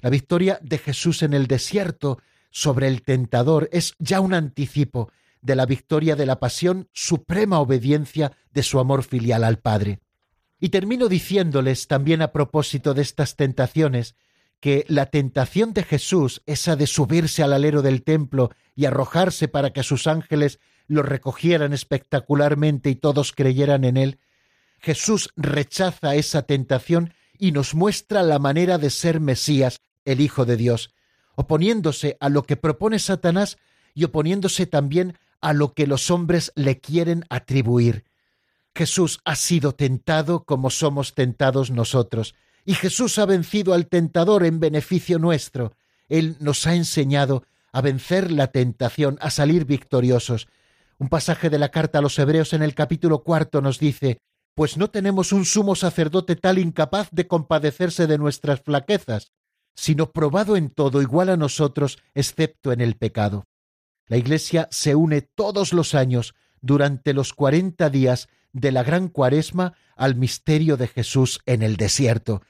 La victoria de Jesús en el desierto sobre el tentador es ya un anticipo de la victoria de la pasión, suprema obediencia de su amor filial al Padre. Y termino diciéndoles también a propósito de estas tentaciones, que la tentación de Jesús, esa de subirse al alero del templo y arrojarse para que sus ángeles lo recogieran espectacularmente y todos creyeran en él, Jesús rechaza esa tentación y nos muestra la manera de ser Mesías, el Hijo de Dios, oponiéndose a lo que propone Satanás y oponiéndose también a lo que los hombres le quieren atribuir. Jesús ha sido tentado como somos tentados nosotros, y Jesús ha vencido al tentador en beneficio nuestro. Él nos ha enseñado a vencer la tentación, a salir victoriosos. Un pasaje de la carta a los Hebreos en el capítulo cuarto nos dice Pues no tenemos un sumo sacerdote tal incapaz de compadecerse de nuestras flaquezas, sino probado en todo igual a nosotros, excepto en el pecado. La Iglesia se une todos los años durante los cuarenta días de la gran cuaresma al misterio de Jesús en el desierto,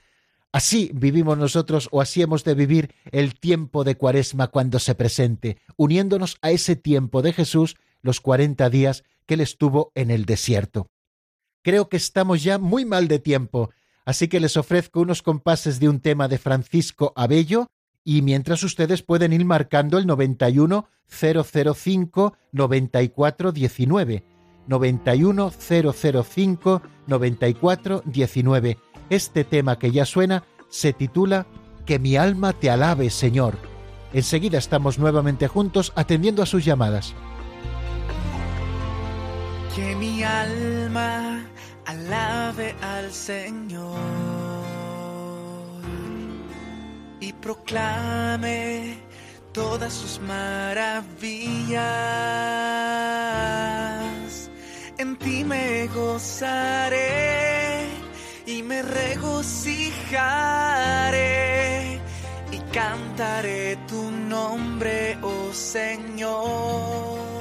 Así vivimos nosotros o así hemos de vivir el tiempo de Cuaresma cuando se presente, uniéndonos a ese tiempo de Jesús, los cuarenta días que él estuvo en el desierto. creo que estamos ya muy mal de tiempo, así que les ofrezco unos compases de un tema de Francisco Abello y mientras ustedes pueden ir marcando el 91 005 94 19. 91 005 94 19. Este tema que ya suena se titula Que mi alma te alabe, Señor. Enseguida estamos nuevamente juntos atendiendo a sus llamadas. Que mi alma alabe al Señor y proclame todas sus maravillas. En ti me gozaré y me regocijaré y cantaré tu nombre, oh Señor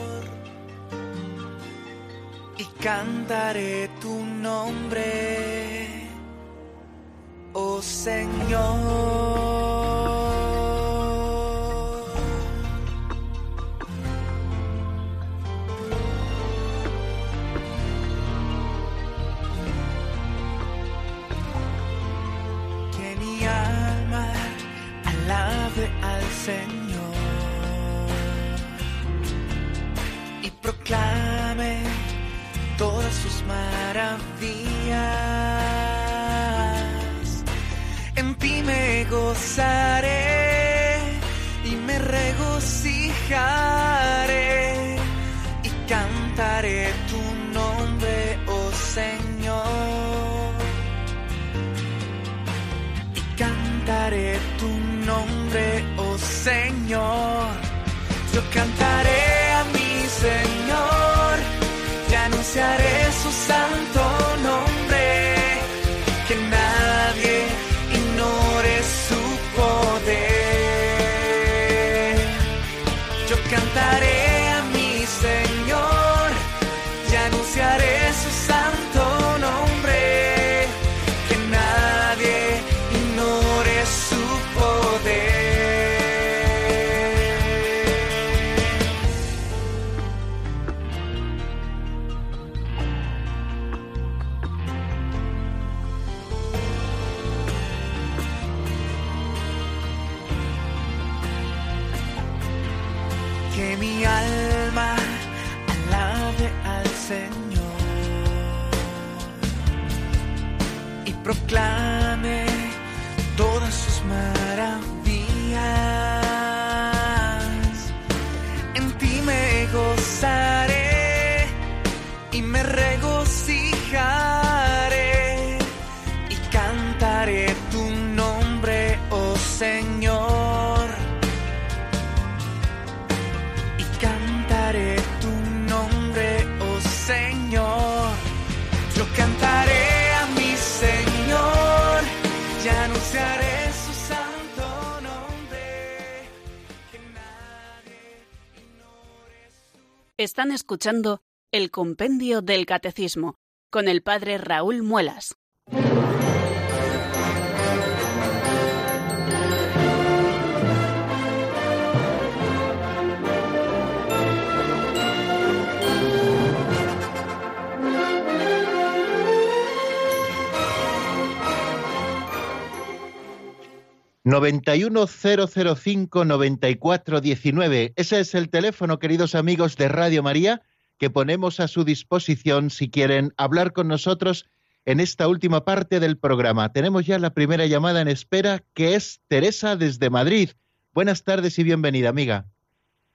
cantaré tu nombre, oh Señor. Que mi alma alabe al Señor y proclame sus maravillas. En ti me gozaré y me regocijaré y cantaré tu nombre, oh Señor. Y cantaré tu nombre, oh Señor. Yo cantaré y anunciaré su santo tu nombre, oh Señor. y cantaré tu nombre, oh Señor. Yo cantaré a mi Señor y anunciaré su santo nombre. Están escuchando el Compendio del Catecismo con el Padre Raúl Muelas. Diecinueve. Ese es el teléfono, queridos amigos de Radio María, que ponemos a su disposición si quieren hablar con nosotros en esta última parte del programa. Tenemos ya la primera llamada en espera, que es Teresa desde Madrid. Buenas tardes y bienvenida, amiga.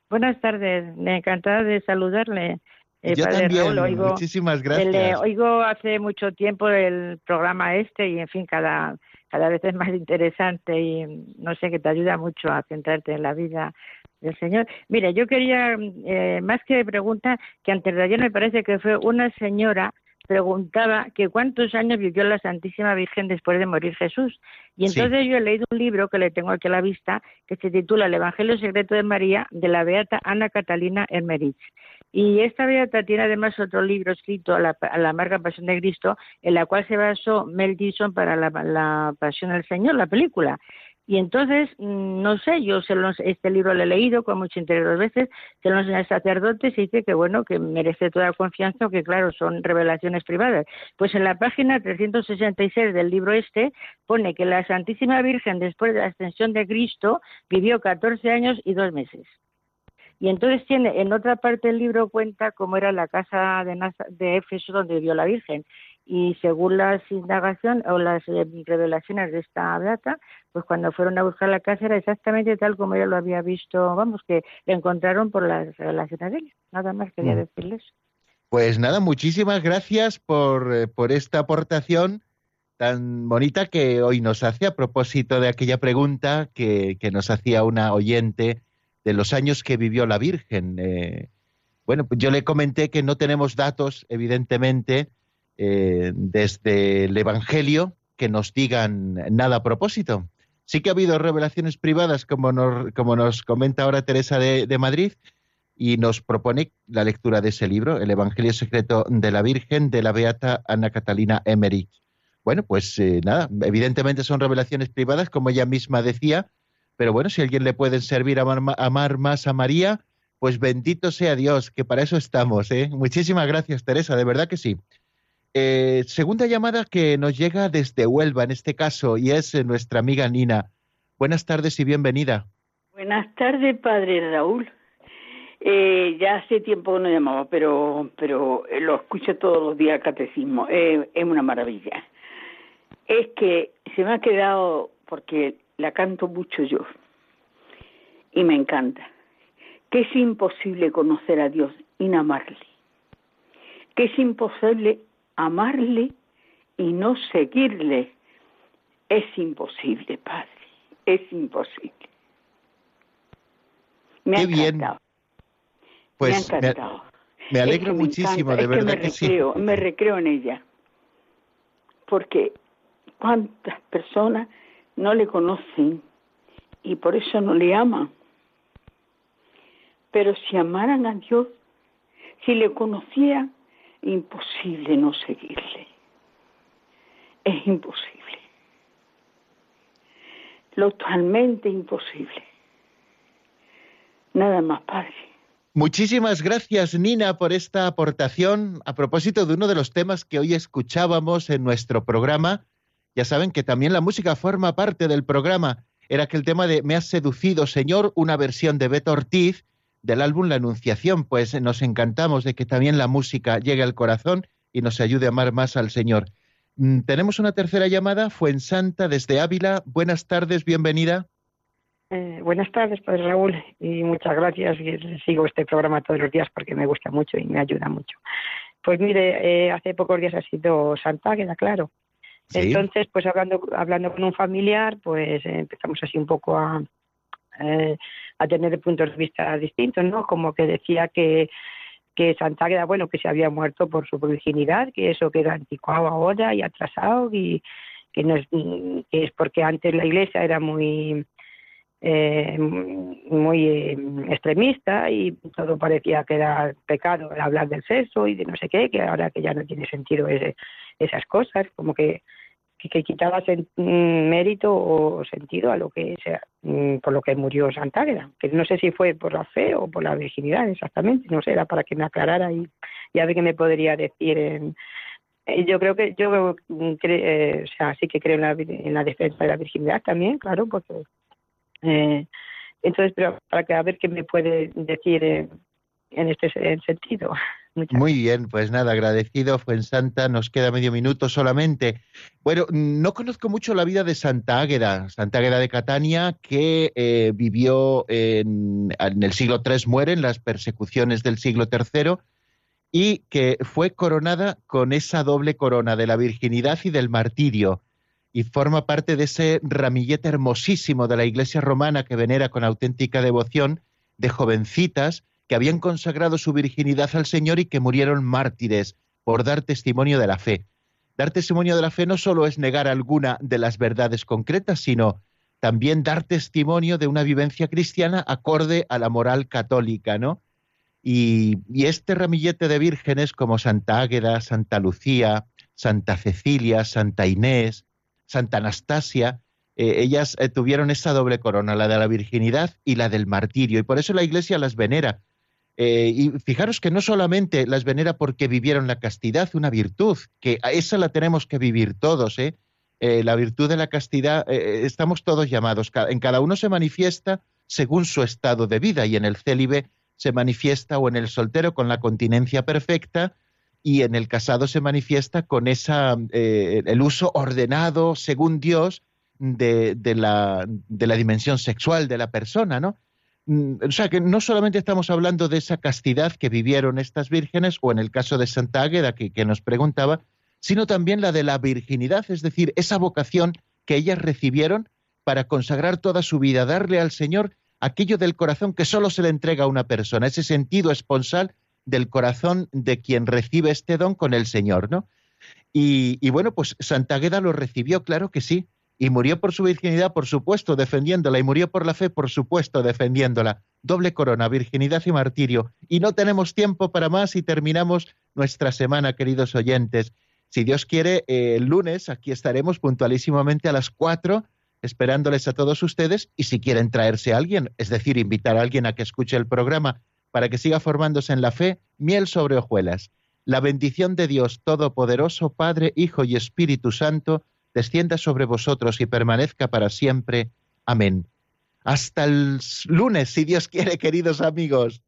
Buenas tardes, me encantada de saludarle. eh, Yo Padre también, Raúl, oigo, muchísimas le gracias. oigo hace mucho tiempo el programa este y, en fin, cada, cada vez es más interesante y no sé, que te ayuda mucho a centrarte en la vida del Señor. Mira, yo quería, eh, más que pregunta, que antes de ayer me parece que fue una señora preguntaba que cuántos años vivió la Santísima Virgen después de morir Jesús. Y Sí. entonces yo he leído un libro que le tengo aquí a la vista, que se titula El Evangelio Secreto de María, de la beata Ana Catalina Hermerich. Y esta beata tiene además otro libro escrito a la, a la amarga pasión de Cristo, en la cual se basó Mel Gibson para la, la pasión del Señor, la película. Y entonces, mm, no sé, yo se este libro lo he leído con mucho interés dos veces, se lo enseña al sacerdote y dice que bueno, que merece toda confianza, que claro, son revelaciones privadas. Pues en la página 366 del libro este pone que la Santísima Virgen, después de la ascensión de Cristo, vivió 14 años y dos meses. Y entonces tiene, en otra parte del libro cuenta cómo era la casa de, de Éfeso donde vivió la Virgen y según las indagaciones o las eh, revelaciones de esta data, pues cuando fueron a buscar la casa era exactamente tal como ella lo había visto, vamos, que la encontraron por las revelaciones de ella. Nada más quería mm. decirles. Pues nada, muchísimas gracias por, eh, por esta aportación tan bonita que hoy nos hace a propósito de aquella pregunta que, que nos hacía una oyente de los años que vivió la Virgen. Eh, bueno, pues yo le comenté que no tenemos datos, evidentemente, eh, desde el Evangelio que nos digan nada a propósito. Sí que ha habido revelaciones privadas, como nos, como nos comenta ahora Teresa de, Madrid, y nos propone la lectura de ese libro, El Evangelio Secreto de la Virgen, de la Beata Ana Catalina Emmerich. Bueno, pues eh, nada, evidentemente son revelaciones privadas, como ella misma decía, pero bueno, si alguien le puede servir a amar, amar más a María, pues bendito sea Dios, que para eso estamos. ¿eh? Muchísimas gracias, Teresa, de verdad que sí. Eh, segunda llamada que nos llega desde Huelva, en este caso, y es eh, nuestra amiga Nina. Buenas tardes y bienvenida. Buenas tardes, padre Raúl. Eh, ya hace tiempo que no llamaba, pero, pero lo escucho todos los días catecismo. es una maravilla. Es que se me ha quedado, porque la canto mucho yo, y me encanta, que es imposible conocer a Dios y no amarle. Que es imposible amarle y no seguirle es imposible, Padre, es imposible. Me ha encantado. Pues me ha encantado. Me, alegro muchísimo, de verdad que, me Me recreo en ella. Porque cuántas personas no le conocen y por eso no le aman. Pero si amaran a Dios, si le conocieran, imposible no seguirle. Es imposible. Totalmente imposible. Nada más, Padre. Muchísimas gracias, Nina, por esta aportación a propósito de uno de los temas que hoy escuchábamos en nuestro programa. Ya saben que también la música forma parte del programa. Era aquel tema de Me has seducido, Señor, una versión de Beto Ortiz, del álbum La Anunciación, pues nos encantamos de que también la música llegue al corazón y nos ayude a amar más al Señor. Mm, tenemos una tercera llamada, Fuensanta, desde Ávila. Buenas tardes, bienvenida. Eh, buenas tardes, Padre Raúl, y muchas gracias. Sigo este programa todos los días porque me gusta mucho y me ayuda mucho. Pues mire, eh, hace pocos días ha sido Santa, queda claro. Entonces, pues hablando, hablando con un familiar, pues empezamos así un poco a, eh, a tener puntos de vista distintos, ¿no? Como que decía que, que Santa bueno, que se había muerto por su virginidad, que eso queda anticuado ahora y atrasado y que, no es, que es porque antes la iglesia era muy eh, muy eh, extremista y todo parecía que era pecado hablar del sexo y de no sé qué, que ahora que ya no tiene sentido ese, esas cosas, como que que, quitaba mm, mérito o sentido a lo que sea, mm, por lo que murió Santágueda, que no sé si fue por la fe o por la virginidad exactamente, no sé, era para que me aclarara y, ya a ver qué me podría decir en, eh, yo creo que yo mm, eh, o sea, sí que creo en la, en la defensa de la virginidad también, claro, porque eh, entonces, pero para que a ver qué me puede decir en este sentido. Muy bien, pues nada, agradecido, fue en Santa, nos queda medio minuto solamente. Bueno, no conozco mucho la vida de Santa Águeda, Santa Águeda de Catania, que eh, vivió en, el siglo III, muere en las persecuciones del siglo III, y que fue coronada con esa doble corona de la virginidad y del martirio, y forma parte de ese ramillete hermosísimo de la Iglesia romana que venera con auténtica devoción de jovencitas que habían consagrado su virginidad al Señor y que murieron mártires por dar testimonio de la fe. Dar testimonio de la fe no solo es negar alguna de las verdades concretas, sino también dar testimonio de una vivencia cristiana acorde a la moral católica, ¿no? Y, este ramillete de vírgenes como Santa Águeda, Santa Lucía, Santa Cecilia, Santa Inés, Santa Anastasia, eh, ellas eh, tuvieron esa doble corona, la de la virginidad y la del martirio, y por eso la Iglesia las venera. Eh, y fijaros que no solamente las venera porque vivieron la castidad, una virtud, que a esa la tenemos que vivir todos, ¿eh? la virtud de la castidad, estamos todos llamados, en cada uno se manifiesta según su estado de vida, y en el célibe se manifiesta, o en el soltero con la continencia perfecta, y en el casado se manifiesta con esa, el uso ordenado según Dios de, la, de la dimensión sexual de la persona, ¿no? Mm, o sea que no solamente estamos hablando de esa castidad que vivieron estas vírgenes, o en el caso de Santa Águeda que, nos preguntaba, sino también la de la virginidad, es decir, esa vocación que ellas recibieron para consagrar toda su vida, darle al Señor aquello del corazón que solo se le entrega a una persona, ese sentido esponsal del corazón de quien recibe este don con el Señor, ¿no? Y bueno, pues Santa Águeda lo recibió, claro que sí, y murió por su virginidad, por supuesto, defendiéndola, y murió por la fe, por supuesto, defendiéndola. Doble corona, virginidad y martirio. Y no tenemos tiempo para más y terminamos nuestra semana, queridos oyentes. Si Dios quiere, eh, el lunes aquí estaremos puntualísimamente a las cuatro, esperándoles a todos ustedes, y si quieren traerse a alguien, es decir, invitar a alguien a que escuche el programa para que siga formándose en la fe, miel sobre hojuelas. La bendición de Dios Todopoderoso, Padre, Hijo y Espíritu Santo, descienda sobre vosotros y permanezca para siempre. Amén. Hasta el lunes, si Dios quiere, queridos amigos.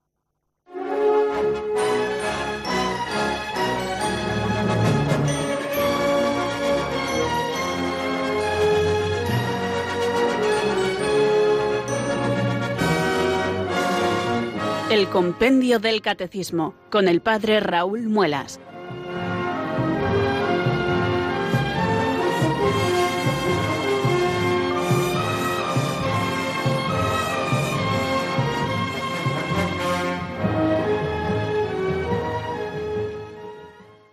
El Compendio del Catecismo con el Padre Raúl Muelas.